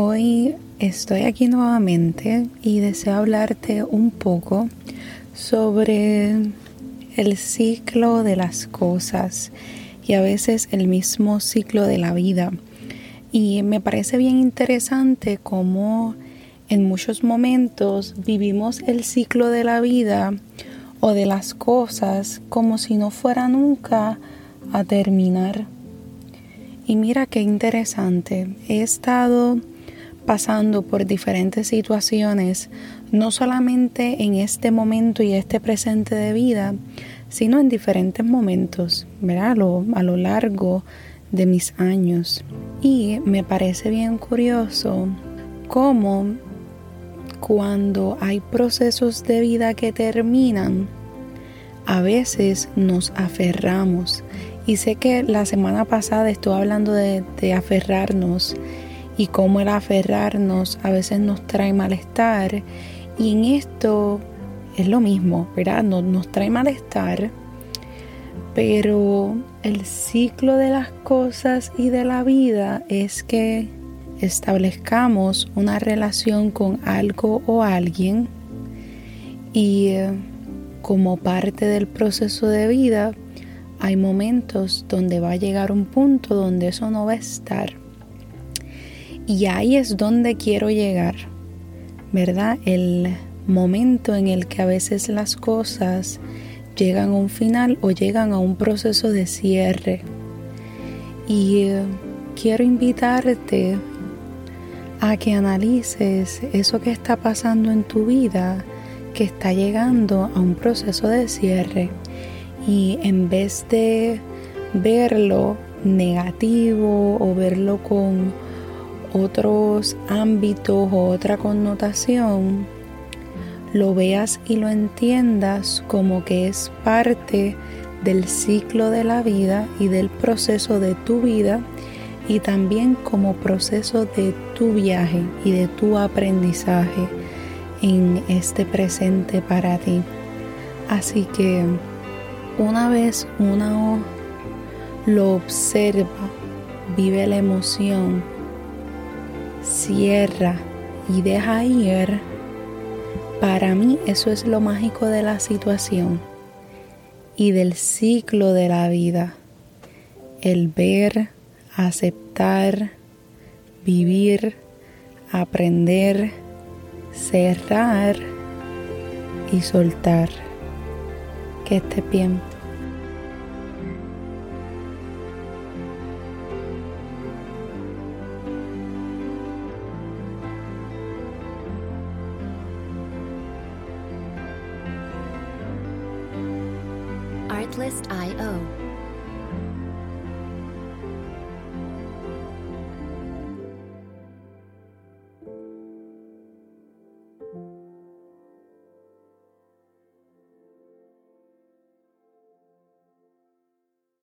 Hoy estoy aquí nuevamente y deseo hablarte un poco sobre el ciclo de las cosas y a veces el mismo ciclo de la vida. Y me parece bien interesante cómo en muchos momentos vivimos el ciclo de la vida o de las cosas como si no fuera nunca a terminar. Y mira qué interesante, he estado pasando por diferentes situaciones, no solamente en este momento y este presente de vida, sino en diferentes momentos, ¿verdad? A lo, a lo largo de mis años. Y me parece bien curioso cómo cuando hay procesos de vida que terminan, a veces nos aferramos. Y sé que la semana pasada estuve hablando de, de aferrarnos y cómo el aferrarnos a veces nos trae malestar. Y en esto es lo mismo, ¿verdad? Nos, trae malestar, pero el ciclo de las cosas y de la vida es que establezcamos una relación con algo o alguien y eh, como parte del proceso de vida hay momentos donde va a llegar un punto donde eso no va a estar y ahí es donde quiero llegar, ¿verdad? El momento en el que a veces las cosas llegan a un final o llegan a un proceso de cierre. Y eh, quiero invitarte a que analices eso que está pasando en tu vida, que está llegando a un proceso de cierre. Y en vez de verlo negativo o verlo con otros ámbitos o otra connotación, lo veas y lo entiendas como que es parte del ciclo de la vida y del proceso de tu vida y también como proceso de tu viaje y de tu aprendizaje en este presente para ti. Así que una vez uno lo observa, vive la emoción, cierra y deja ir, para mí eso es lo mágico de la situación y del ciclo de la vida. El ver, aceptar, vivir, aprender, cerrar y soltar. Que esté bien. Catalyst.io.